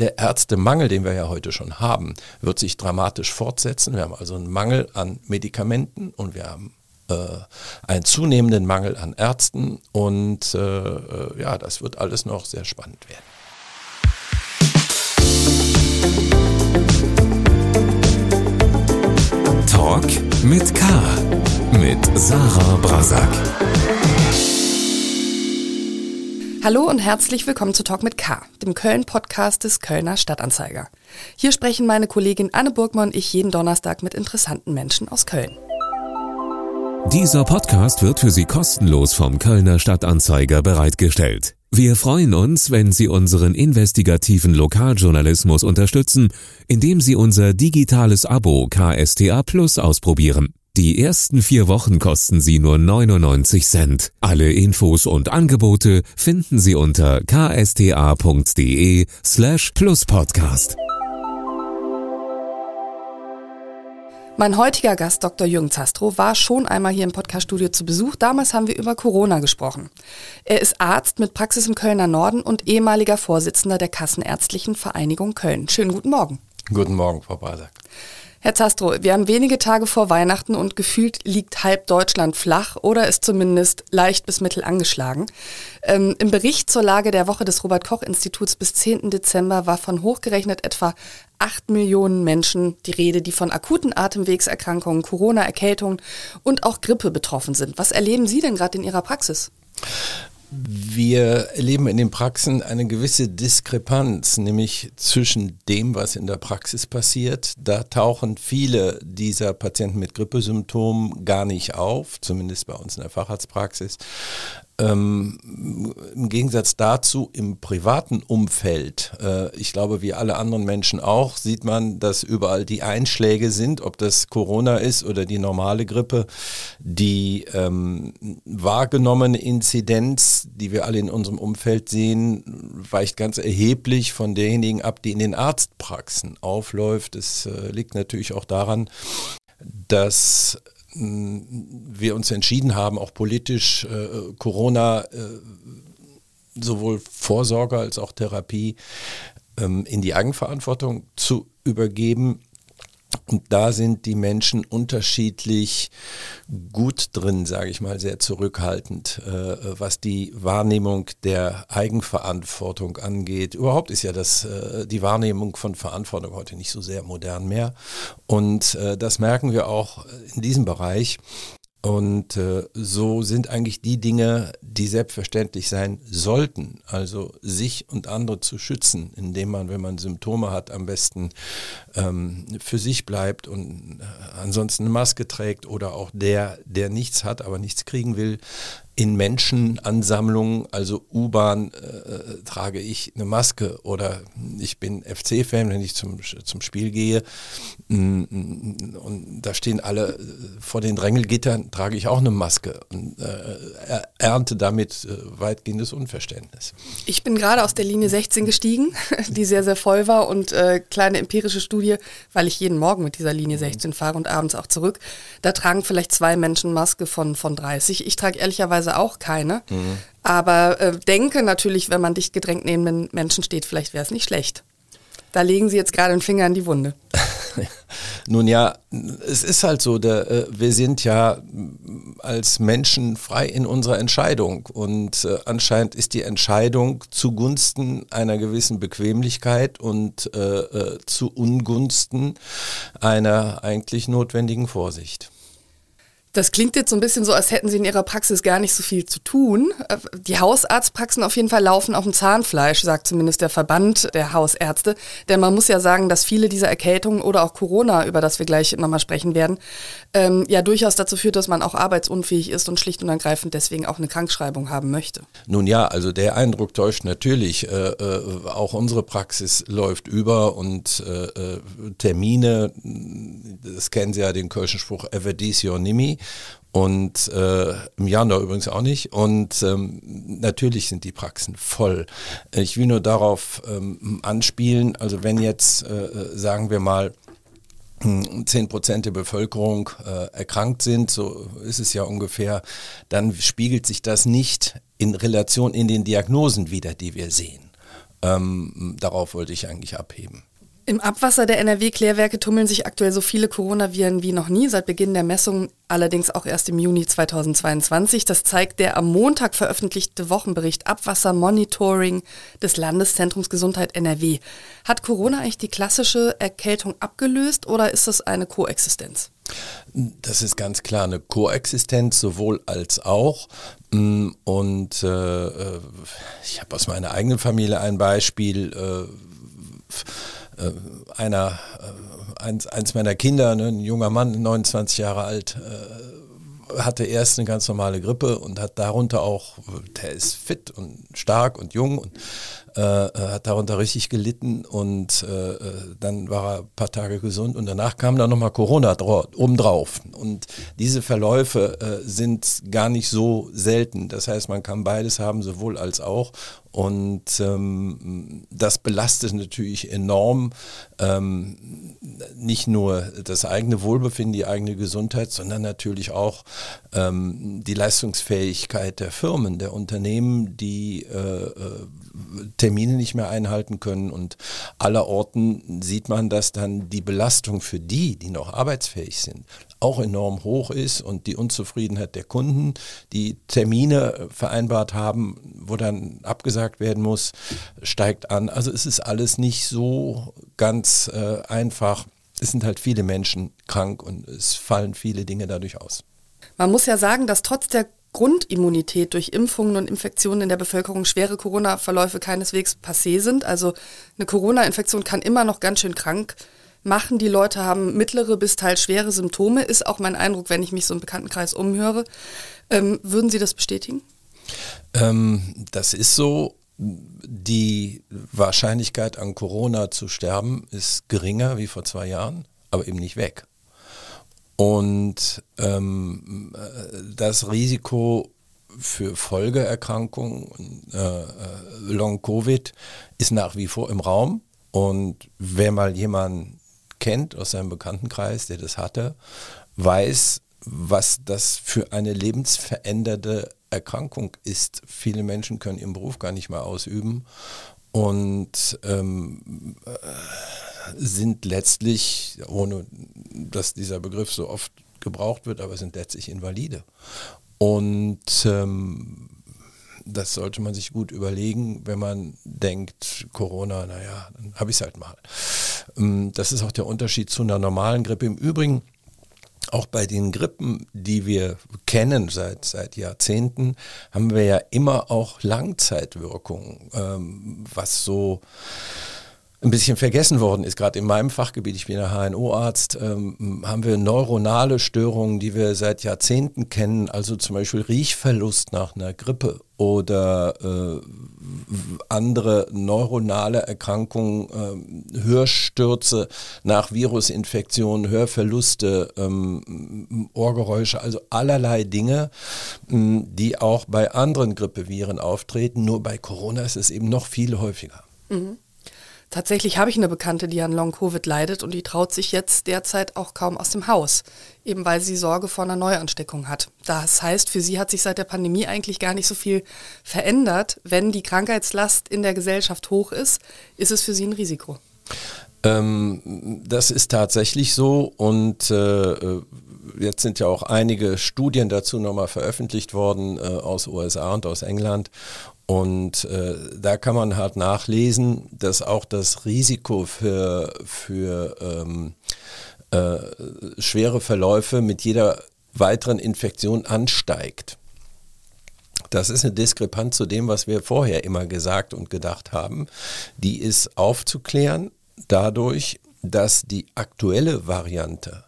Der Ärztemangel, den wir ja heute schon haben, wird sich dramatisch fortsetzen. Wir haben also einen Mangel an Medikamenten und wir haben äh, einen zunehmenden Mangel an Ärzten und äh, äh ja, das wird alles noch sehr spannend werden. Talk mit K. Mit Sarah Brasak. Hallo und herzlich willkommen zu Talk mit K, dem Köln-Podcast des Kölner Stadtanzeiger. Hier sprechen meine Kollegin Anne Burgmann und ich jeden Donnerstag mit interessanten Menschen aus Köln. Dieser Podcast wird für Sie kostenlos vom Kölner Stadtanzeiger bereitgestellt. Wir freuen uns, wenn Sie unseren investigativen Lokaljournalismus unterstützen, indem Sie unser digitales Abo KSTA Plus ausprobieren. Die ersten vier Wochen kosten Sie nur 99 Cent. Alle Infos und Angebote finden Sie unter ksta.de slash pluspodcast. Mein heutiger Gast, Dr. Jürgen Zastro, war schon einmal hier im Podcaststudio zu Besuch. Damals haben wir über Corona gesprochen. Er ist Arzt mit Praxis im Kölner Norden und ehemaliger Vorsitzender der Kassenärztlichen Vereinigung Köln. Schönen guten Morgen. Guten Morgen, Frau Basak. Herr Zastro, wir haben wenige Tage vor Weihnachten und gefühlt liegt halb Deutschland flach oder ist zumindest leicht bis mittel angeschlagen. Ähm, Im Bericht zur Lage der Woche des Robert-Koch-Instituts bis 10. Dezember war von hochgerechnet etwa 8 Millionen Menschen die Rede, die von akuten Atemwegserkrankungen, Corona-Erkältungen und auch Grippe betroffen sind. Was erleben Sie denn gerade in Ihrer Praxis? Wir erleben in den Praxen eine gewisse Diskrepanz, nämlich zwischen dem, was in der Praxis passiert. Da tauchen viele dieser Patienten mit Grippesymptomen gar nicht auf, zumindest bei uns in der Facharztpraxis. Ähm, Im Gegensatz dazu im privaten Umfeld, äh, ich glaube wie alle anderen Menschen auch, sieht man, dass überall die Einschläge sind, ob das Corona ist oder die normale Grippe. Die ähm, wahrgenommene Inzidenz, die wir alle in unserem Umfeld sehen, weicht ganz erheblich von derjenigen ab, die in den Arztpraxen aufläuft. Es äh, liegt natürlich auch daran, dass wir uns entschieden haben, auch politisch äh, Corona äh, sowohl Vorsorge als auch Therapie ähm, in die Eigenverantwortung zu übergeben. Und da sind die Menschen unterschiedlich gut drin, sage ich mal, sehr zurückhaltend, äh, was die Wahrnehmung der Eigenverantwortung angeht. Überhaupt ist ja das, äh, die Wahrnehmung von Verantwortung heute nicht so sehr modern mehr. Und äh, das merken wir auch in diesem Bereich. Und äh, so sind eigentlich die Dinge, die selbstverständlich sein sollten, also sich und andere zu schützen, indem man, wenn man Symptome hat, am besten ähm, für sich bleibt und äh, ansonsten eine Maske trägt oder auch der, der nichts hat, aber nichts kriegen will, in Menschenansammlungen, also U-Bahn, äh, trage ich eine Maske oder ich bin FC-Fan, wenn ich zum, zum Spiel gehe mm, und da stehen alle äh, vor den Drängelgittern, trage ich auch eine Maske und äh, ernte damit äh, weitgehendes Unverständnis. Ich bin gerade aus der Linie 16 gestiegen, die sehr, sehr voll war und äh, kleine empirische Studie, weil ich jeden Morgen mit dieser Linie 16 fahre und abends auch zurück, da tragen vielleicht zwei Menschen Maske von, von 30. Ich trage ehrlicherweise normalerweise auch keine. Mhm. Aber äh, denke natürlich, wenn man dicht gedrängt neben den Menschen steht, vielleicht wäre es nicht schlecht. Da legen Sie jetzt gerade einen Finger in die Wunde. Nun ja, es ist halt so, der, äh, wir sind ja als Menschen frei in unserer Entscheidung und äh, anscheinend ist die Entscheidung zugunsten einer gewissen Bequemlichkeit und äh, äh zu Ungunsten einer eigentlich notwendigen Vorsicht. Das klingt jetzt so ein bisschen so, als hätten Sie in Ihrer Praxis gar nicht so viel zu tun. Äh, die Hausarztpraxen auf jeden Fall laufen auf dem Zahnfleisch, sagt zumindest der Verband der Hausärzte. Denn man muss ja sagen, dass viele dieser Erkältungen oder auch Corona, über das wir gleich nochmal sprechen werden, ähm, ja durchaus dazu führt, dass man auch arbeitsunfähig ist und schlicht und ergreifend deswegen auch eine Krankschreibung haben möchte. Nun ja, also der Eindruck täuscht natürlich. Äh, äh, auch unsere Praxis läuft über und äh, äh Termine, das kennen Sie ja den Kölschen Spruch, Evadisio Nimi und äh, im Januar übrigens auch nicht. Und ähm, natürlich sind die Praxen voll. Ich will nur darauf ähm, anspielen, also wenn jetzt, äh, äh sagen wir mal, 10 hm, Prozent der Bevölkerung äh, erkrankt sind, so ist es ja ungefähr, dann spiegelt sich das nicht in Relation in den Diagnosen wieder, die wir sehen. Ähm, darauf wollte ich eigentlich abheben. Im Abwasser der NRW-Klärwerke tummeln sich aktuell so viele Coronaviren wie noch nie, seit Beginn der Messung, allerdings auch erst im Juni 2022. Das zeigt der am Montag veröffentlichte Wochenbericht Abwassermonitoring des Landeszentrums Gesundheit NRW. Hat Corona eigentlich die klassische Erkältung abgelöst oder ist das eine Koexistenz? Das ist ganz klar eine Koexistenz, sowohl als auch. Mm, und äh, äh, ich habe aus meiner eigenen Familie ein Beispiel. Äh, äh, einer, äh, eins, eins meiner Kinder, ne, ein junger Mann, 29 Jahre alt, äh, hatte erst eine ganz normale Grippe und hat darunter auch, der ist fit und stark und jung und äh, hat darunter richtig gelitten und äh, äh, dann war er ein paar Tage gesund und danach kam dann nochmal Corona obendrauf. Und diese Verläufe äh, sind gar nicht so selten. Das heißt, man kann beides haben, sowohl als auch. Und ähm, das belastet natürlich enorm ähm, nicht nur das eigene Wohlbefinden, die eigene Gesundheit, sondern natürlich auch ähm, die Leistungsfähigkeit der Firmen, der Unternehmen, die äh, äh Termine nicht mehr einhalten können. Und allerorten sieht man, dass dann die Belastung für die, die noch arbeitsfähig sind, auch enorm hoch ist und die Unzufriedenheit der Kunden, die Termine vereinbart haben, wo dann abgesagt werden muss, steigt an. Also es ist alles nicht so ganz äh, einfach. Es sind halt viele Menschen krank und es fallen viele Dinge dadurch aus. Man muss ja sagen, dass trotz der Grundimmunität durch Impfungen und Infektionen in der Bevölkerung schwere Corona-Verläufe keineswegs passé sind. Also eine Corona-Infektion kann immer noch ganz schön krank machen. Die Leute haben mittlere bis teils schwere Symptome, ist auch mein Eindruck, wenn ich mich so im Bekanntenkreis umhöre. Ähm, würden Sie das bestätigen? Ähm, das ist so. Die Wahrscheinlichkeit an Corona zu sterben ist geringer wie vor zwei Jahren, aber eben nicht weg. Und ähm, das Risiko für Folgeerkrankungen, äh, äh, Long-Covid, ist nach wie vor im Raum. Und wer mal jemanden kennt aus seinem Bekanntenkreis, der das hatte, weiß, was das für eine lebensveränderte Erkrankung ist. Viele Menschen können ihren Beruf gar nicht mehr ausüben. Und ähm, äh, sind letztlich, ohne dass dieser Begriff so oft gebraucht wird, aber sind letztlich Invalide. Und ähm, das sollte man sich gut überlegen, wenn man denkt, Corona, naja, dann habe ich es halt mal. Ähm, das ist auch der Unterschied zu einer normalen Grippe. Im Übrigen, auch bei den Grippen, die wir kennen seit, seit Jahrzehnten, haben wir ja immer auch Langzeitwirkungen, ähm, was so ein bisschen vergessen worden ist, gerade in meinem Fachgebiet, ich bin ja HNO-Arzt, ähm, haben wir neuronale Störungen, die wir seit Jahrzehnten kennen, also zum Beispiel Riechverlust nach einer Grippe oder äh, andere neuronale Erkrankungen, äh, Hörstürze nach Virusinfektionen, Hörverluste, ähm, Ohrgeräusche, also allerlei Dinge, äh, die auch bei anderen Grippeviren auftreten. Nur bei Corona ist es eben noch viel häufiger. Mhm. Tatsächlich habe ich eine Bekannte, die an Long-Covid leidet und die traut sich jetzt derzeit auch kaum aus dem Haus, eben weil sie Sorge vor einer Neuansteckung hat. Das heißt, für sie hat sich seit der Pandemie eigentlich gar nicht so viel verändert. Wenn die Krankheitslast in der Gesellschaft hoch ist, ist es für sie ein Risiko. Ähm, das ist tatsächlich so und äh, jetzt sind ja auch einige Studien dazu nochmal veröffentlicht worden äh, aus USA und aus England. Und äh, da kann man halt nachlesen, dass auch das Risiko für, für ähm, äh, schwere Verläufe mit jeder weiteren Infektion ansteigt. Das ist eine Diskrepanz zu dem, was wir vorher immer gesagt und gedacht haben. Die ist aufzuklären dadurch, dass die aktuelle Variante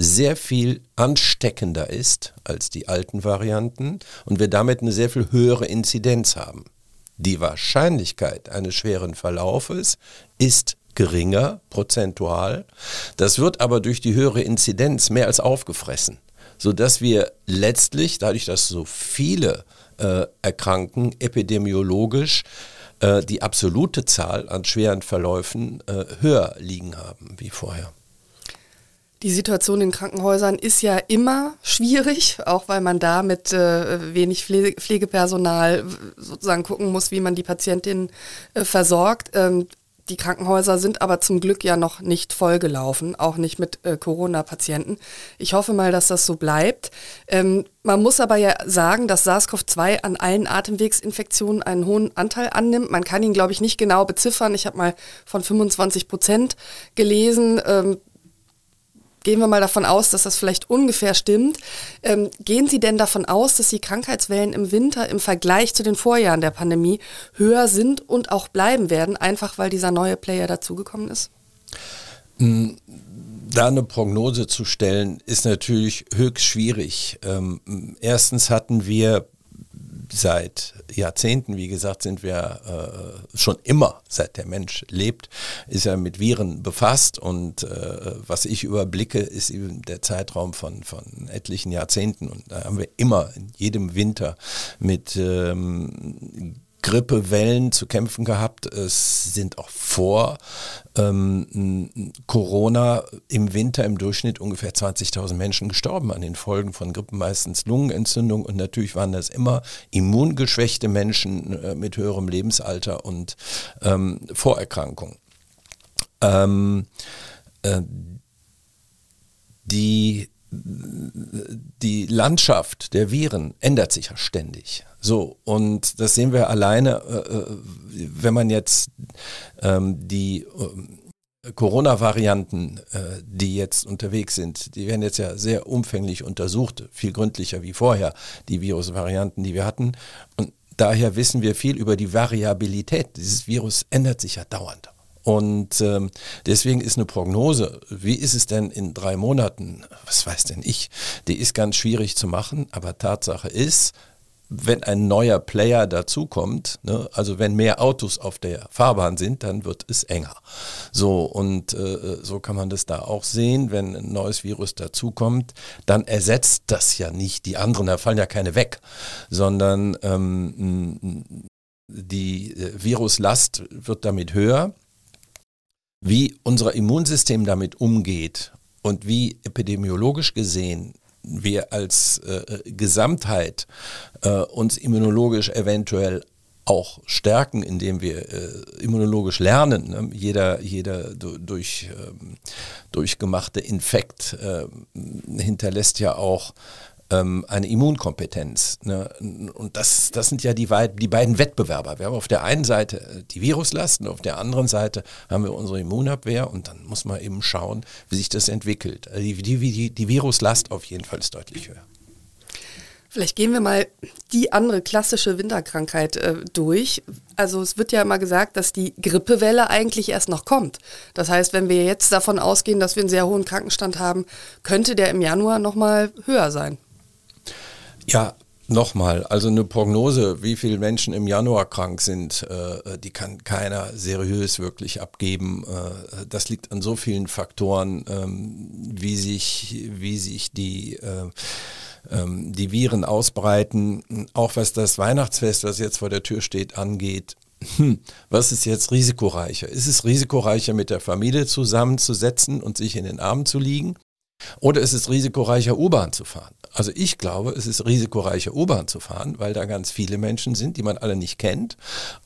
sehr viel ansteckender ist als die alten Varianten und wir damit eine sehr viel höhere Inzidenz haben. Die Wahrscheinlichkeit eines schweren Verlaufes ist geringer, prozentual. Das wird aber durch die höhere Inzidenz mehr als aufgefressen, sodass wir letztlich, dadurch, dass so viele äh, erkranken, epidemiologisch äh, die absolute Zahl an schweren Verläufen äh, höher liegen haben wie vorher. Die Situation in Krankenhäusern ist ja immer schwierig, auch weil man da mit äh, wenig Pflege Pflegepersonal sozusagen gucken muss, wie man die Patientin äh, versorgt. Ähm, die Krankenhäuser sind aber zum Glück ja noch nicht vollgelaufen, auch nicht mit äh, Corona-Patienten. Ich hoffe mal, dass das so bleibt. Ähm, man muss aber ja sagen, dass SARS-CoV-2 an allen Atemwegsinfektionen einen hohen Anteil annimmt. Man kann ihn, glaube ich, nicht genau beziffern. Ich habe mal von 25 Prozent gelesen. Ähm, gehen wir mal davon aus, dass das vielleicht ungefähr stimmt. Ähm, gehen Sie denn davon aus, dass die Krankheitswellen im Winter im Vergleich zu den Vorjahren der Pandemie höher sind und auch bleiben werden, einfach weil dieser neue Player dazugekommen ist? Hm, da eine Prognose zu stellen, ist natürlich höchst schwierig. Ähm, erstens hatten wir seit Jahrzehnten, wie gesagt, sind wir äh, schon immer, seit der Mensch lebt, ist er mit Viren befasst und äh, was ich überblicke, ist eben der Zeitraum von, von etlichen Jahrzehnten. Und da haben wir immer in jedem Winter mit ähm, Grippewellen zu kämpfen gehabt. Es sind auch vor ähm, Corona im Winter im Durchschnitt ungefähr 20.000 Menschen gestorben an den Folgen von Grippen, meistens Lungenentzündung und natürlich waren das immer immungeschwächte Menschen äh, mit höherem Lebensalter und ähm, Vorerkrankungen. Ähm, äh, die die Landschaft der Viren ändert sich ja ständig. So, und das sehen wir alleine, äh, äh wenn man jetzt ähm, die äh, Corona-Varianten, äh, die jetzt unterwegs sind, die werden jetzt ja sehr umfänglich untersucht, viel gründlicher wie vorher, die Virusvarianten, die wir hatten. Und daher wissen wir viel über die Variabilität. Dieses Virus ändert sich ja dauernd. Und ähm, deswegen ist eine Prognose, wie ist es denn in drei Monaten, was weiß denn ich, die ist ganz schwierig zu machen, aber Tatsache ist, wenn ein neuer Player dazukommt, ne, also wenn mehr Autos auf der Fahrbahn sind, dann wird es enger. So, und äh, so kann man das da auch sehen, wenn ein neues Virus dazukommt, dann ersetzt das ja nicht die anderen, da fallen ja keine weg, sondern ähm, die äh, Viruslast wird damit höher wie unser Immunsystem damit umgeht und wie epidemiologisch gesehen wir als äh, Gesamtheit äh, uns immunologisch eventuell auch stärken, indem wir äh, immunologisch lernen. Ne? Jeder, jeder durch, ähm, durchgemachte Infekt äh, hinterlässt ja auch ähm, eine Immunkompetenz. Ne? Und das, das sind ja die, die beiden Wettbewerber. Wir haben auf der einen Seite äh, die Viruslasten, auf der anderen Seite haben wir unsere Immunabwehr und dann muss man eben schauen, wie sich das entwickelt. Also die, die, die, Viruslast auf jeden Fall ist deutlich höher. Vielleicht gehen wir mal die andere klassische Winterkrankheit äh, durch. Also es wird ja immer gesagt, dass die Grippewelle eigentlich erst noch kommt. Das heißt, wenn wir jetzt davon ausgehen, dass wir einen sehr hohen Krankenstand haben, könnte der im Januar nochmal höher sein. Ja, Nochmal, also eine Prognose, wie viele Menschen im Januar krank sind, äh, die kann keiner seriös wirklich abgeben. Äh, das liegt an so vielen Faktoren, ähm, wie, sich, wie sich die, äh, ähm, die Viren ausbreiten. Auch was das Weihnachtsfest, was jetzt vor der Tür steht, angeht. Hm, was ist jetzt risikoreicher? Ist es risikoreicher, mit der Familie zusammenzusetzen und sich in den Armen zu liegen? Oder ist es risikoreicher, U-Bahn zu fahren? Also ich glaube, es ist risikoreicher, U-Bahn zu fahren, weil da ganz viele Menschen sind, die man alle nicht kennt.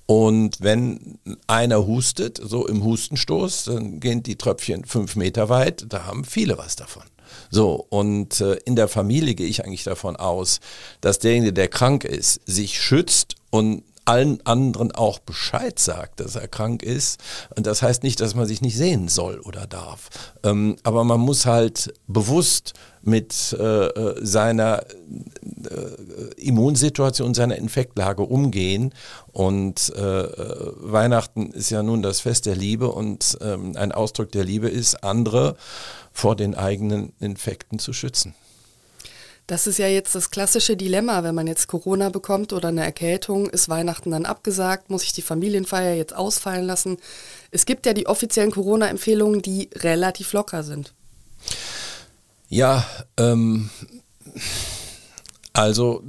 Und wenn einer hustet, so im Hustenstoß, dann gehen die Tröpfchen fünf Meter weit, da haben viele was davon. So, und äh, in der Familie gehe ich eigentlich davon aus, dass derjenige, der krank ist, sich schützt und allen anderen auch Bescheid sagt, dass er krank ist. Und das heißt nicht, dass man sich nicht sehen soll oder darf. Ähm, aber man muss halt bewusst mit äh, äh seiner äh, Immunsituation, seiner Infektlage umgehen. Und äh, äh, Weihnachten ist ja nun das Fest der Liebe und ähm, ein Ausdruck der Liebe ist, andere vor den eigenen Infekten zu schützen. Das ist ja jetzt das klassische Dilemma, wenn man jetzt Corona bekommt oder eine Erkältung, ist Weihnachten dann abgesagt, muss ich die Familienfeier jetzt ausfallen lassen. Es gibt ja die offiziellen Corona-Empfehlungen, die relativ locker sind. Ja, ähm, also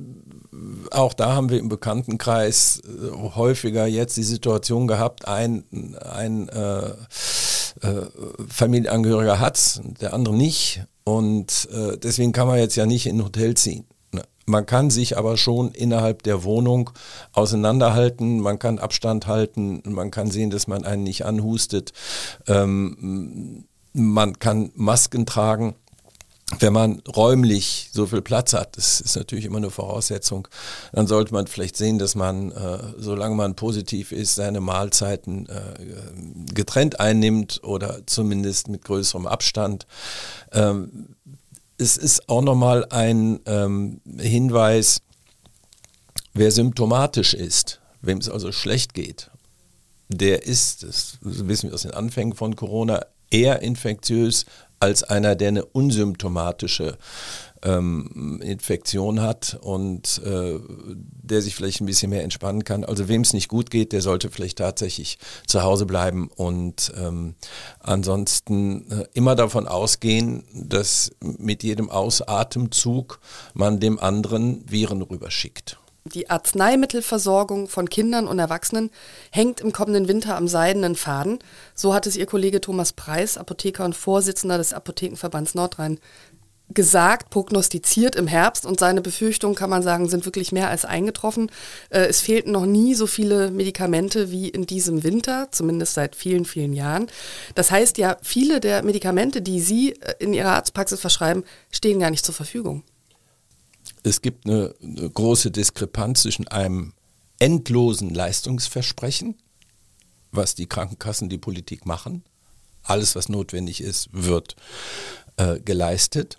auch da haben wir im Bekanntenkreis äh, häufiger jetzt die Situation gehabt, ein, ein äh, äh, Familienangehöriger hat, der andere nicht. Und äh, deswegen kann man jetzt ja nicht in ein Hotel ziehen. Ne? Man kann sich aber schon innerhalb der Wohnung auseinanderhalten, man kann Abstand halten, man kann sehen, dass man einen nicht anhustet, ähm, man kann Masken tragen wenn man räumlich so viel Platz hat, das ist natürlich immer eine Voraussetzung, dann sollte man vielleicht sehen, dass man, äh, solange man positiv ist, seine Mahlzeiten äh, getrennt einnimmt oder zumindest mit größerem Abstand. Ähm, es ist auch nochmal ein ähm, Hinweis, wer symptomatisch ist, wem es also schlecht geht, der ist, das wissen wir aus den Anfängen von Corona, eher infektiös als einer, der eine unsymptomatische ähm, Infektion hat und äh, der sich vielleicht ein bisschen mehr entspannen kann. Also wem es nicht gut geht, der sollte vielleicht tatsächlich zu Hause bleiben und ähm, ansonsten äh, immer davon ausgehen, dass mit jedem Ausatemzug man dem anderen Viren rüberschickt. Die Arzneimittelversorgung von Kindern und Erwachsenen hängt im kommenden Winter am seidenen Faden. So hat es Ihr Kollege Thomas Preis, Apotheker und Vorsitzender des Apothekenverbands Nordrhein, gesagt, prognostiziert im Herbst und seine Befürchtungen, kann man sagen, sind wirklich mehr als eingetroffen. Äh, es fehlten noch nie so viele Medikamente wie in diesem Winter, zumindest seit vielen, vielen Jahren. Das heißt ja, viele der Medikamente, die Sie äh, in Ihrer Arztpraxis verschreiben, stehen gar nicht zur Verfügung es gibt eine, eine große Diskrepanz zwischen einem endlosen Leistungsversprechen, was die Krankenkassen, die Politik machen. Alles, was notwendig ist, wird äh, geleistet.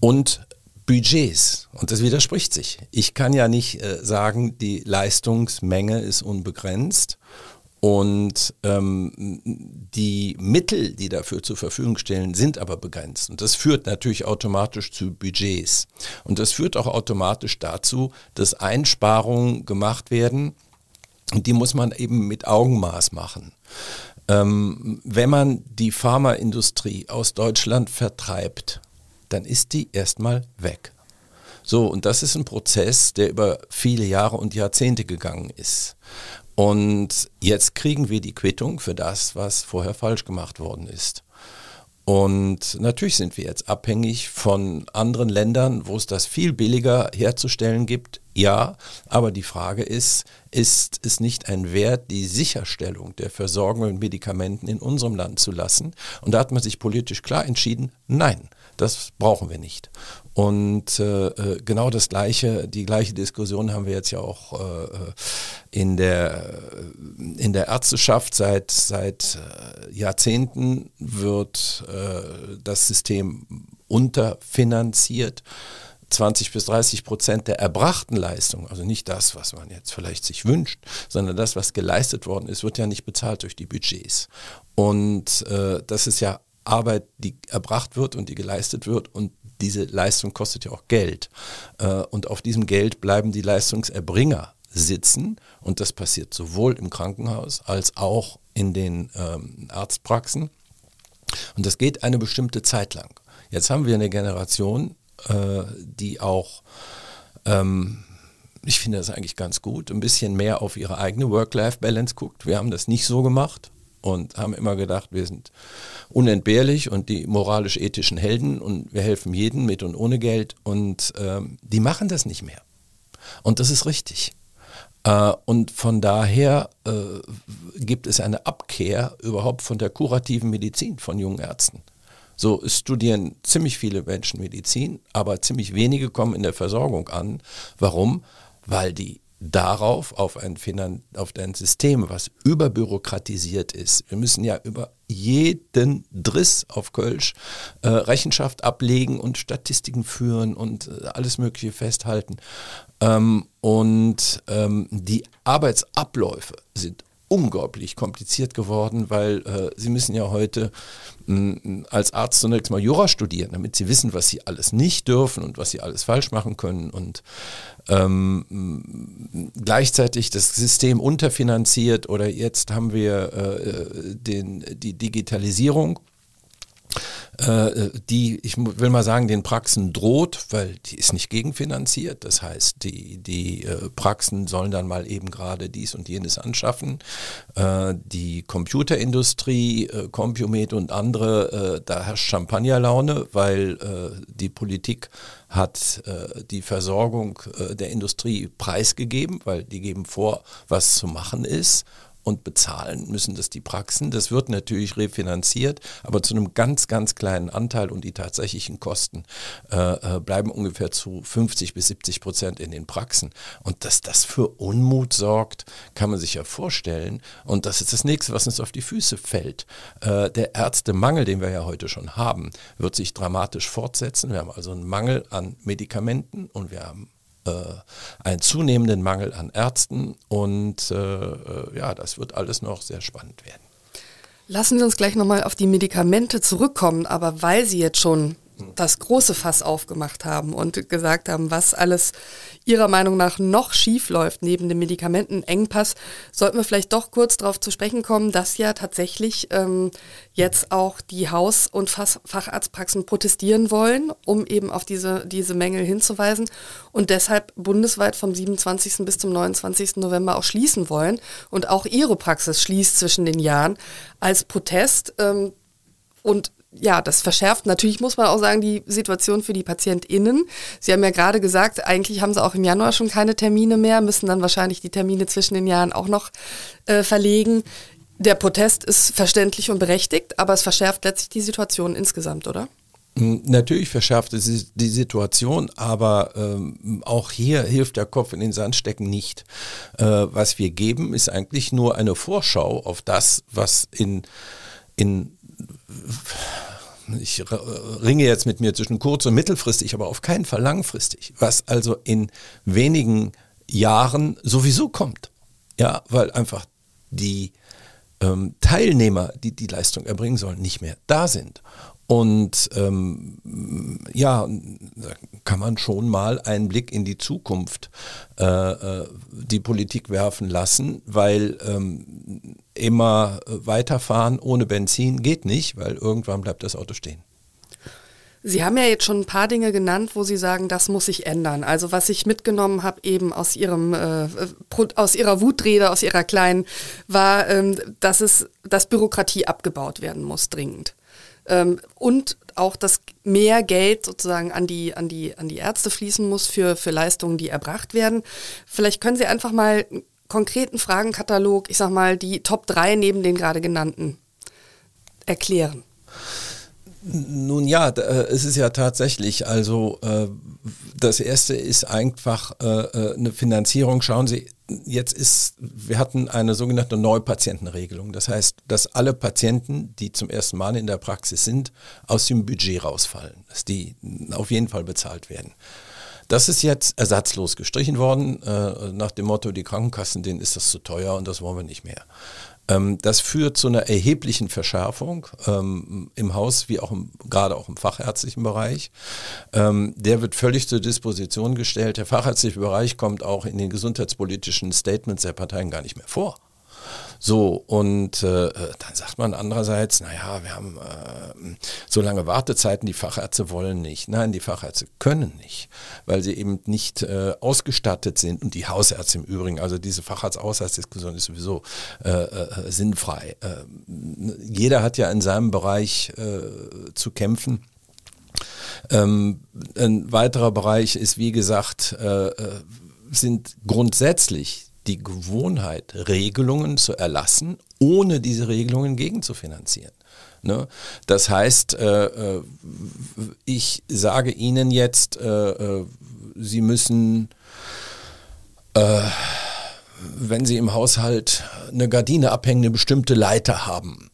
Und Budgets. Und das widerspricht sich. Ich kann ja nicht äh, sagen, die Leistungsmenge ist unbegrenzt und ähm, die Mittel, die dafür zur Verfügung stellen, sind aber begrenzt. Und das führt natürlich automatisch zu Budgets. Und das führt auch automatisch dazu, dass Einsparungen gemacht werden. Und die muss man eben mit Augenmaß machen. Ähm, wenn man die Pharmaindustrie aus Deutschland vertreibt, dann ist die erstmal weg. So, und das ist ein Prozess, der über viele Jahre und Jahrzehnte gegangen ist. Und jetzt kriegen wir die Quittung für das, was vorher falsch gemacht worden ist. Und natürlich sind wir jetzt abhängig von anderen Ländern, wo es das viel billiger herzustellen gibt. Ja, aber die Frage ist, ist es nicht ein Wert, die Sicherstellung der Versorgung mit Medikamenten in unserem Land zu lassen? Und da hat man sich politisch klar entschieden, nein, das brauchen wir nicht. Und äh, äh, genau das gleiche, die gleiche Diskussion haben wir jetzt ja auch äh, äh in, der, in der Ärzteschaft. Seit, seit äh, Jahrzehnten wird äh, das System unterfinanziert. 20 bis 30 Prozent der erbrachten Leistung, also nicht das, was man jetzt vielleicht sich wünscht, sondern das, was geleistet worden ist, wird ja nicht bezahlt durch die Budgets. Und äh, das ist ja Arbeit, die erbracht wird und die geleistet wird und diese Leistung kostet ja auch Geld. Äh, und auf diesem Geld bleiben die Leistungserbringer sitzen und das passiert sowohl im Krankenhaus als auch in den ähm, Arztpraxen. Und das geht eine bestimmte Zeit lang. Jetzt haben wir eine Generation, äh, die auch, ähm, ich finde das eigentlich ganz gut, ein bisschen mehr auf ihre eigene Work-Life-Balance guckt. Wir haben das nicht so gemacht und haben immer gedacht, wir sind unentbehrlich und die moralisch-ethischen Helden und wir helfen jedem mit und ohne Geld und ähm, die machen das nicht mehr. Und das ist richtig. Äh, und von daher äh, gibt es eine Abkehr überhaupt von der kurativen Medizin von jungen Ärzten. So studieren ziemlich viele Menschen Medizin, aber ziemlich wenige kommen in der Versorgung an. Warum? Weil die darauf, auf ein, Finan auf ein System, was überbürokratisiert ist. Wir müssen ja über jeden Driss auf Kölsch äh, Rechenschaft ablegen und Statistiken führen und äh, alles Mögliche festhalten. Ähm, und ähm, die Arbeitsabläufe sind unglaublich kompliziert geworden, weil äh, Sie müssen ja heute mh, als Arzt zunächst mal Jura studieren, damit Sie wissen, was Sie alles nicht dürfen und was Sie alles falsch machen können und ähm, gleichzeitig das System unterfinanziert. Oder jetzt haben wir äh, den, die Digitalisierung. äh, die, ich will mal sagen, den Praxen droht, weil die ist nicht gegenfinanziert. Das heißt, die, die äh, Praxen sollen dann mal eben gerade dies und jenes anschaffen. Äh, die Computerindustrie, äh, Compumed und andere, äh, da herrscht Champagnerlaune, weil äh, die Politik hat äh, die Versorgung äh, der Industrie preisgegeben, weil die geben vor, was zu machen ist und bezahlen müssen das die Praxen. Das wird natürlich refinanziert, aber zu einem ganz, ganz kleinen Anteil und die tatsächlichen Kosten äh, äh bleiben ungefähr zu 50 bis 70 Prozent in den Praxen. Und dass das für Unmut sorgt, kann man sich ja vorstellen. Und das ist das nächste, was uns auf die Füße fällt. Äh, der Ärztemangel, den wir ja heute schon haben, wird sich dramatisch fortsetzen. Wir haben also einen Mangel an Medikamenten und wir haben äh, einen zunehmenden Mangel an Ärzten und äh, äh, ja, das wird alles noch sehr spannend werden. Lassen Sie uns gleich nochmal auf die Medikamente zurückkommen, aber weil Sie jetzt schon das große Fass aufgemacht haben und gesagt haben, was alles Ihrer Meinung nach noch schief läuft neben dem Medikamentenengpass, sollten wir vielleicht doch kurz darauf zu sprechen kommen, dass ja tatsächlich ähm, jetzt auch die Haus- und Facharztpraxen protestieren wollen, um eben auf diese, diese Mängel hinzuweisen und deshalb bundesweit vom 27. bis zum 29. November auch schließen wollen. Und auch Ihre Praxis schließt zwischen den Jahren als Protest. Ähm, und ja, das verschärft natürlich, muss man auch sagen, die Situation für die PatientInnen. Sie haben ja gerade gesagt, eigentlich haben sie auch im Januar schon keine Termine mehr, müssen dann wahrscheinlich die Termine zwischen den Jahren auch noch äh, verlegen. Der Protest ist verständlich und berechtigt, aber es verschärft letztlich die Situation insgesamt, oder? Natürlich verschärft es die Situation, aber ähm, auch hier hilft der Kopf in den Sand stecken nicht. Äh, was wir geben, ist eigentlich nur eine Vorschau auf das, was in, in ich ringe jetzt mit mir zwischen kurz- und mittelfristig, aber auf keinen Fall langfristig, was also in wenigen Jahren sowieso kommt. Ja, weil einfach die ähm, Teilnehmer, die die Leistung erbringen sollen, nicht mehr da sind. Und ähm, ja, da kann man schon mal einen Blick in die Zukunft äh, äh, die Politik werfen lassen, weil ähm, immer weiterfahren ohne Benzin geht nicht, weil irgendwann bleibt das Auto stehen. Sie haben ja jetzt schon ein paar Dinge genannt, wo Sie sagen, das muss sich ändern. Also was ich mitgenommen habe eben aus Ihrem äh, aus Ihrer Wutrede, aus Ihrer kleinen, war, ähm, dass es, dass Bürokratie abgebaut werden muss dringend. Ähm, und auch, dass mehr Geld sozusagen an die, an die, an die Ärzte fließen muss für, für Leistungen, die erbracht werden. Vielleicht können Sie einfach mal einen konkreten Fragenkatalog, ich sag mal, die Top 3 neben den gerade genannten erklären. Nun ja, äh, es ist ja tatsächlich, also äh, das erste ist einfach äh, eine Finanzierung. Schauen Sie, jetzt ist, wir hatten eine sogenannte Neupatientenregelung. Das heißt, dass alle Patienten, die zum ersten Mal in der Praxis sind, aus dem Budget rausfallen, dass die auf jeden Fall bezahlt werden. Das ist jetzt ersatzlos gestrichen worden, nach dem Motto, die Krankenkassen, denen ist das zu teuer und das wollen wir nicht mehr. Ähm, das führt zu einer erheblichen Verschärfung ähm, im Haus, wie auch im, gerade auch im fachärztlichen Bereich. Ähm, der wird völlig zur Disposition gestellt. Der fachärztliche Bereich kommt auch in den gesundheitspolitischen Statements der Parteien gar nicht mehr vor. So, und äh, dann sagt man andererseits, naja, wir haben äh, so lange Wartezeiten, die Fachärzte wollen nicht. Nein, die Fachärzte können nicht, weil sie eben nicht äh, ausgestattet sind und die Hausärzte im Übrigen, also diese Facharzt-Hausarzt-Diskussion ist sowieso äh, äh, sinnfrei. Äh, jeder hat ja in seinem Bereich zu kämpfen. Ähm, ein weiterer Bereich ist, wie gesagt, sind grundsätzlich die Gewohnheit, Regelungen zu erlassen, ohne diese Regelungen gegenzufinanzieren. Ne? Das heißt, äh, äh, ich sage Ihnen jetzt, äh, äh Sie müssen, äh, wenn Sie im Haushalt eine Gardine abhängen, eine bestimmte Leiter haben.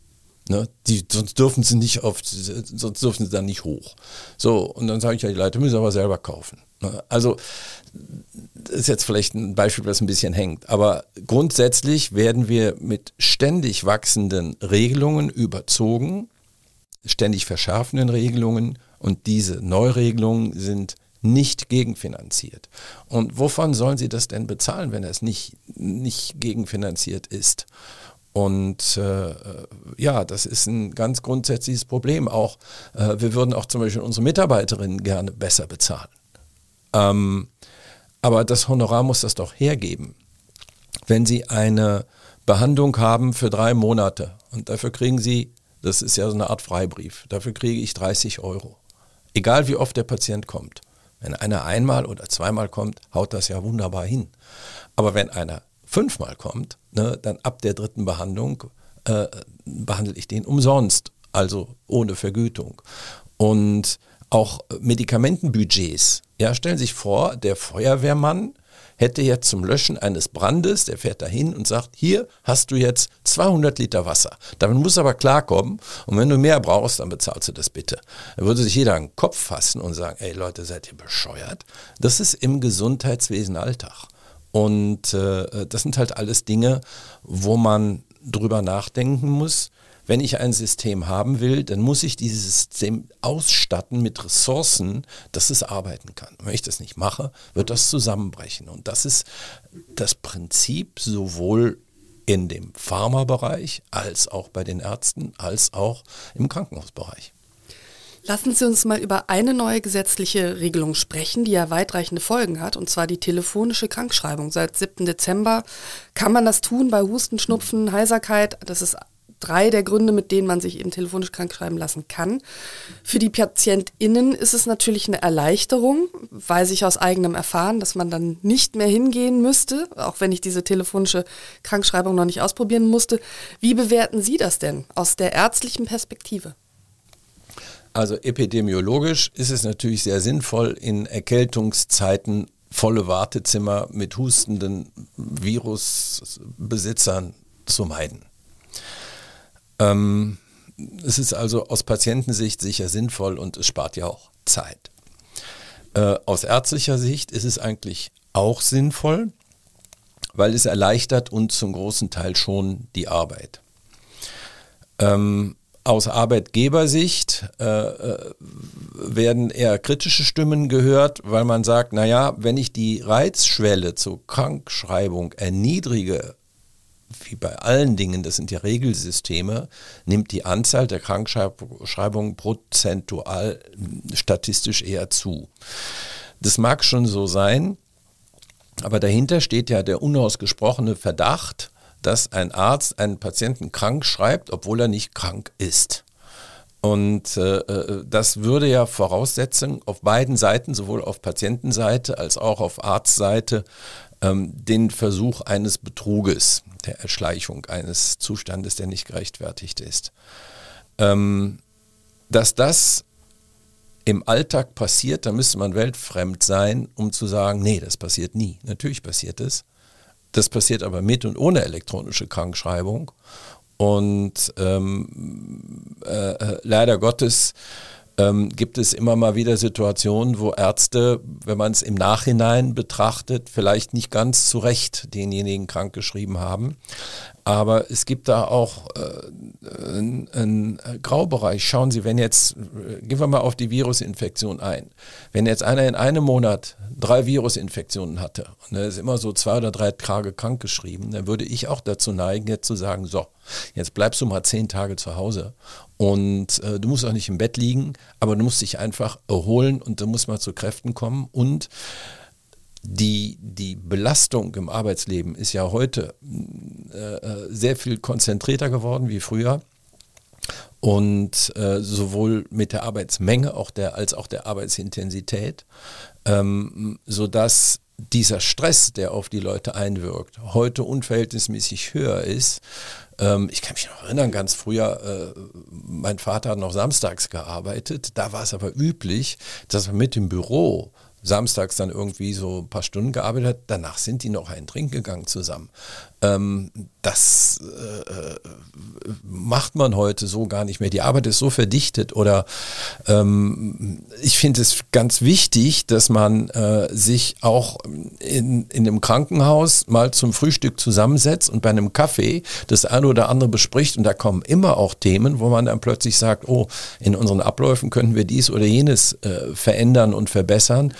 Ne? Die, sonst dürfen sie nicht auf, sonst dürfen sie dann nicht hoch. So, und dann sage ich ja, die Leiter müssen sie aber selber kaufen. Also das ist jetzt vielleicht ein Beispiel, was ein bisschen hängt. Aber grundsätzlich werden wir mit ständig wachsenden Regelungen überzogen, ständig verschärfenden Regelungen und diese Neuregelungen sind nicht gegenfinanziert. Und wovon sollen Sie das denn bezahlen, wenn es nicht, nicht gegenfinanziert ist? Und äh, ja, das ist ein ganz grundsätzliches Problem. Auch äh, wir würden auch zum Beispiel unsere Mitarbeiterinnen gerne besser bezahlen. Ähm, aber das Honorar muss das doch hergeben. Wenn Sie eine Behandlung haben für drei Monate und dafür kriegen Sie, das ist ja so eine Art Freibrief, dafür kriege ich 30 Euro. Egal wie oft der Patient kommt. Wenn einer einmal oder zweimal kommt, haut das ja wunderbar hin. Aber wenn einer fünfmal kommt, ne, dann ab der dritten Behandlung äh, behandle ich den umsonst, also ohne Vergütung. Und auch Medikamentenbudgets. Ja, stellen Sie sich vor, der Feuerwehrmann hätte jetzt zum Löschen eines Brandes, der fährt dahin und sagt, hier hast du jetzt 200 Liter Wasser. Damit muss aber klarkommen und wenn du mehr brauchst, dann bezahlst du das bitte. Dann würde sich jeder den Kopf fassen und sagen, ey Leute, seid ihr bescheuert? Das ist im Gesundheitswesen Alltag. Und äh, das sind halt alles Dinge, wo man drüber nachdenken muss wenn ich ein System haben will, dann muss ich dieses System ausstatten mit Ressourcen, dass es arbeiten kann. Wenn ich das nicht mache, wird das zusammenbrechen. Und das ist das Prinzip sowohl in dem Pharmabereich als auch bei den Ärzten, als auch im Krankenhausbereich. Lassen Sie uns mal über eine neue gesetzliche Regelung sprechen, die ja weitreichende Folgen hat, und zwar die telefonische Krankschreibung. Seit 7. Dezember kann man das tun bei Husten, Schnupfen, Heiserkeit. Das ist drei der Gründe, mit denen man sich eben telefonisch krank schreiben lassen kann. Für die PatientInnen ist es natürlich eine Erleichterung, weiß ich aus eigenem Erfahren, dass man dann nicht mehr hingehen müsste, auch wenn ich diese telefonische Krankschreibung noch nicht ausprobieren musste. Wie bewerten Sie das denn aus der ärztlichen Perspektive? Also epidemiologisch ist es natürlich sehr sinnvoll, in Erkältungszeiten volle Wartezimmer mit hustenden Virusbesitzern zu meiden. Ähm, es ist also aus Patientensicht sicher sinnvoll und es spart ja auch Zeit. Äh, aus ärztlicher Sicht ist es eigentlich auch sinnvoll, weil es erleichtert uns zum großen Teil schon die Arbeit. Ähm, aus Arbeitgebersicht äh, äh werden eher kritische Stimmen gehört, weil man sagt, naja, wenn ich die Reizschwelle zur Krankschreibung erniedrige wie bei allen Dingen, das sind ja Regelsysteme, nimmt die Anzahl der Krankschreibungen prozentual statistisch eher zu. Das mag schon so sein, aber dahinter steht ja der unausgesprochene Verdacht, dass ein Arzt einen Patienten krank schreibt, obwohl er nicht krank ist. Und äh, äh das würde ja voraussetzen, auf beiden Seiten, sowohl auf Patientenseite als auch auf Arztseite, ähm, den Versuch eines Betruges, der Erschleichung eines Zustandes, der nicht gerechtfertigt ist. Ähm, dass das im Alltag passiert, da müsste man weltfremd sein, um zu sagen, nee, das passiert nie. Natürlich passiert es. Das passiert aber mit und ohne elektronische Krankschreibung. Und ähm, äh, äh leider Gottes ähm, gibt es immer mal wieder Situationen, wo Ärzte, wenn man es im Nachhinein betrachtet, vielleicht nicht ganz zu Recht denjenigen krankgeschrieben haben. Aber es gibt da auch äh, einen, einen Graubereich. Schauen Sie, wenn jetzt, äh, gehen wir mal auf die Virusinfektion ein. Wenn jetzt einer in einem Monat drei Virusinfektionen hatte und er ist immer so zwei oder drei Tage krank geschrieben, dann würde ich auch dazu neigen, jetzt zu sagen, so, jetzt bleibst du mal zehn Tage zu Hause und äh, du musst auch nicht im Bett liegen, aber du musst dich einfach erholen und du musst mal zu Kräften kommen. Und die, die Belastung im Arbeitsleben ist ja heute äh, äh, sehr viel konzentrierter geworden wie früher. Und äh, sowohl mit der Arbeitsmenge auch der, als auch der Arbeitsintensität, ähm, sodass dieser Stress, der auf die Leute einwirkt, heute unverhältnismäßig höher ist ähm, ich kann mich noch erinnern, ganz früher, äh, mein Vater hat noch samstags gearbeitet. Da war es aber üblich, dass er mit dem Büro samstags dann irgendwie so ein paar Stunden gearbeitet hat. Danach sind die noch einen Trink gegangen zusammen. Ähm, das äh, äh, macht man heute so gar nicht mehr. Die Arbeit ist so verdichtet oder ähm, ich finde es ganz wichtig, dass man äh, sich auch in, in einem Krankenhaus mal zum Frühstück zusammensetzt und bei einem Kaffee das eine oder andere bespricht und da kommen immer auch Themen, wo man dann plötzlich sagt, oh, in unseren Abläufen könnten wir dies oder jenes äh, verändern und verbessern.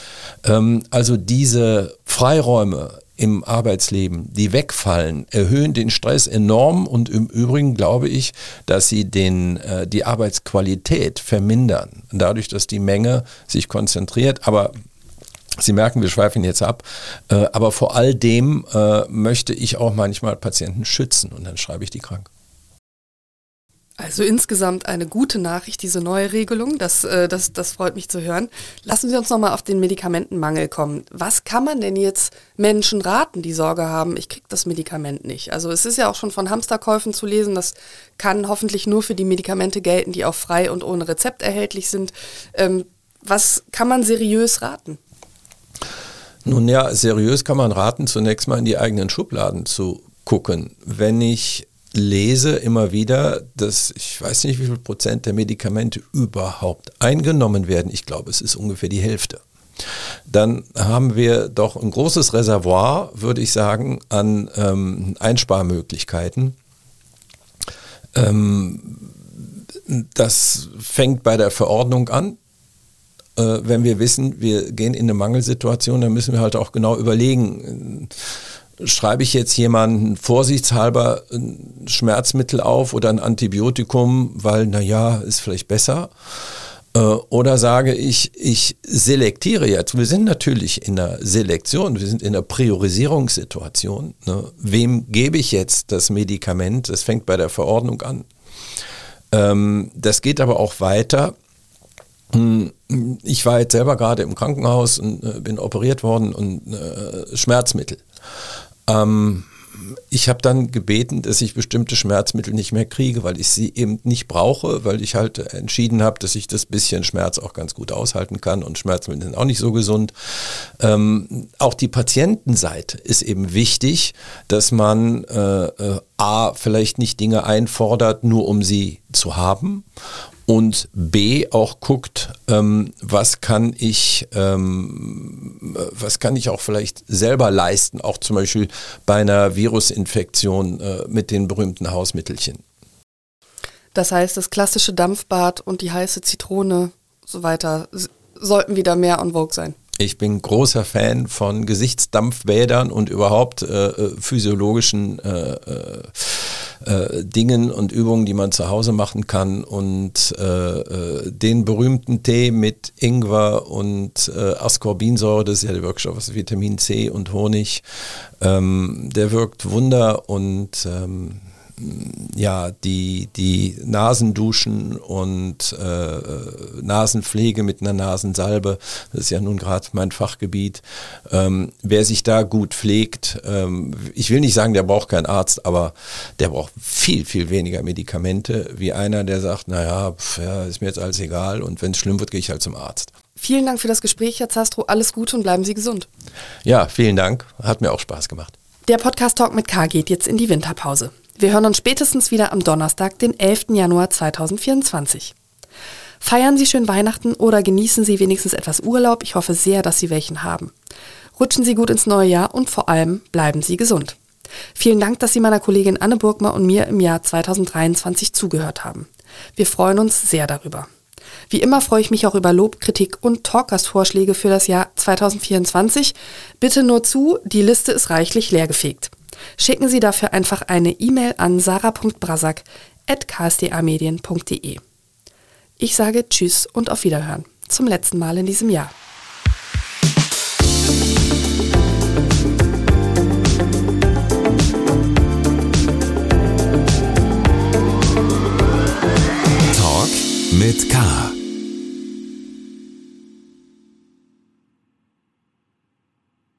Ähm, also diese Freiräume im Arbeitsleben, die wegfallen, erhöhen den Stress enorm und im Übrigen glaube ich, dass sie den, äh, die Arbeitsqualität vermindern, dadurch, dass die Menge sich konzentriert. Aber Sie merken, wir schweifen jetzt ab. Äh, aber vor all dem äh, möchte ich auch manchmal Patienten schützen und dann schreibe ich die krank. Also insgesamt eine gute Nachricht, diese neue Regelung. Das, äh, das, das freut mich zu hören. Lassen Sie uns nochmal auf den Medikamentenmangel kommen. Was kann man denn jetzt Menschen raten, die Sorge haben, ich kriege das Medikament nicht? Also es ist ja auch schon von Hamsterkäufen zu lesen. Das kann hoffentlich nur für die Medikamente gelten, die auch frei und ohne Rezept erhältlich sind. Ähm, was kann man seriös raten? Nun ja, seriös kann man raten, zunächst mal in die eigenen Schubladen zu gucken. Wenn ich lese immer wieder, dass ich weiß nicht, wie viel Prozent der Medikamente überhaupt eingenommen werden. Ich glaube, es ist ungefähr die Hälfte. Dann haben wir doch ein großes Reservoir, würde ich sagen, an ähm, Einsparmöglichkeiten. Ähm, das fängt bei der Verordnung an. Äh, wenn wir wissen, wir gehen in eine Mangelsituation, dann müssen wir halt auch genau überlegen, schreibe ich jetzt jemanden vorsichtshalber ein Schmerzmittel auf oder ein Antibiotikum, weil, naja, ist vielleicht besser. Äh, oder sage ich, ich selektiere jetzt. Wir sind natürlich in einer Selektion, wir sind in einer Priorisierungssituation. Ne? Wem gebe ich jetzt das Medikament? Das fängt bei der Verordnung an. Ähm, das geht aber auch weiter. Hm, ich war jetzt selber gerade im Krankenhaus und äh, bin operiert worden und äh, Schmerzmittel. Ähm, ich habe dann gebeten, dass ich bestimmte Schmerzmittel nicht mehr kriege, weil ich sie eben nicht brauche, weil ich halt entschieden habe, dass ich das bisschen Schmerz auch ganz gut aushalten kann und Schmerzmittel sind auch nicht so gesund. Ähm, auch die Patientenseite ist eben wichtig, dass man äh, äh, A, vielleicht nicht Dinge einfordert, nur um sie zu haben und B auch guckt, ähm, was kann ich, ähm, was kann ich auch vielleicht selber leisten, auch zum Beispiel bei einer Virusinfektion äh, mit den berühmten Hausmittelchen. Das heißt, das klassische Dampfbad und die heiße Zitrone so weiter sollten wieder mehr on vogue sein. Ich bin großer Fan von Gesichtsdampfbädern und überhaupt äh, äh physiologischen äh, äh, äh, Dingen und Übungen, die man zu Hause machen kann. Und äh, den berühmten Tee mit Ingwer und Ascorbinsäure, das ist ja der Wirkstoff aus Vitamin C und Honig, ähm, der wirkt Wunder und ähm, ja, die, die Nasenduschen und äh, Nasenpflege mit einer Nasensalbe, das ist ja nun gerade mein Fachgebiet. Ähm, wer sich da gut pflegt, ähm, ich will nicht sagen, der braucht keinen Arzt, aber der braucht viel, viel weniger Medikamente, wie einer, der sagt, naja, pf, ja, ist mir jetzt alles egal und wenn es schlimm wird, gehe ich halt zum Arzt. Vielen Dank für das Gespräch, Herr Zastro. Alles Gute und bleiben Sie gesund. Ja, vielen Dank. Hat mir auch Spaß gemacht. Der Podcast Talk mit K geht jetzt in die Winterpause. Wir hören uns spätestens wieder am Donnerstag, den 11. Januar 2024. Feiern Sie schön Weihnachten oder genießen Sie wenigstens etwas Urlaub. Ich hoffe sehr, dass Sie welchen haben. Rutschen Sie gut ins neue Jahr und vor allem bleiben Sie gesund. Vielen Dank, dass Sie meiner Kollegin Anne Burgmer und mir im Jahr 2023 zugehört haben. Wir freuen uns sehr darüber. Wie immer freue ich mich auch über Lob, Kritik und Talkgast-Vorschläge für das Jahr 2024. Bitte nur zu, die Liste ist reichlich leergefegt. Schicken Sie dafür einfach eine E-Mail an sarah.brasak.ksdamedien.de. Ich sage Tschüss und auf Wiederhören. Zum letzten Mal in diesem Jahr. Talk mit K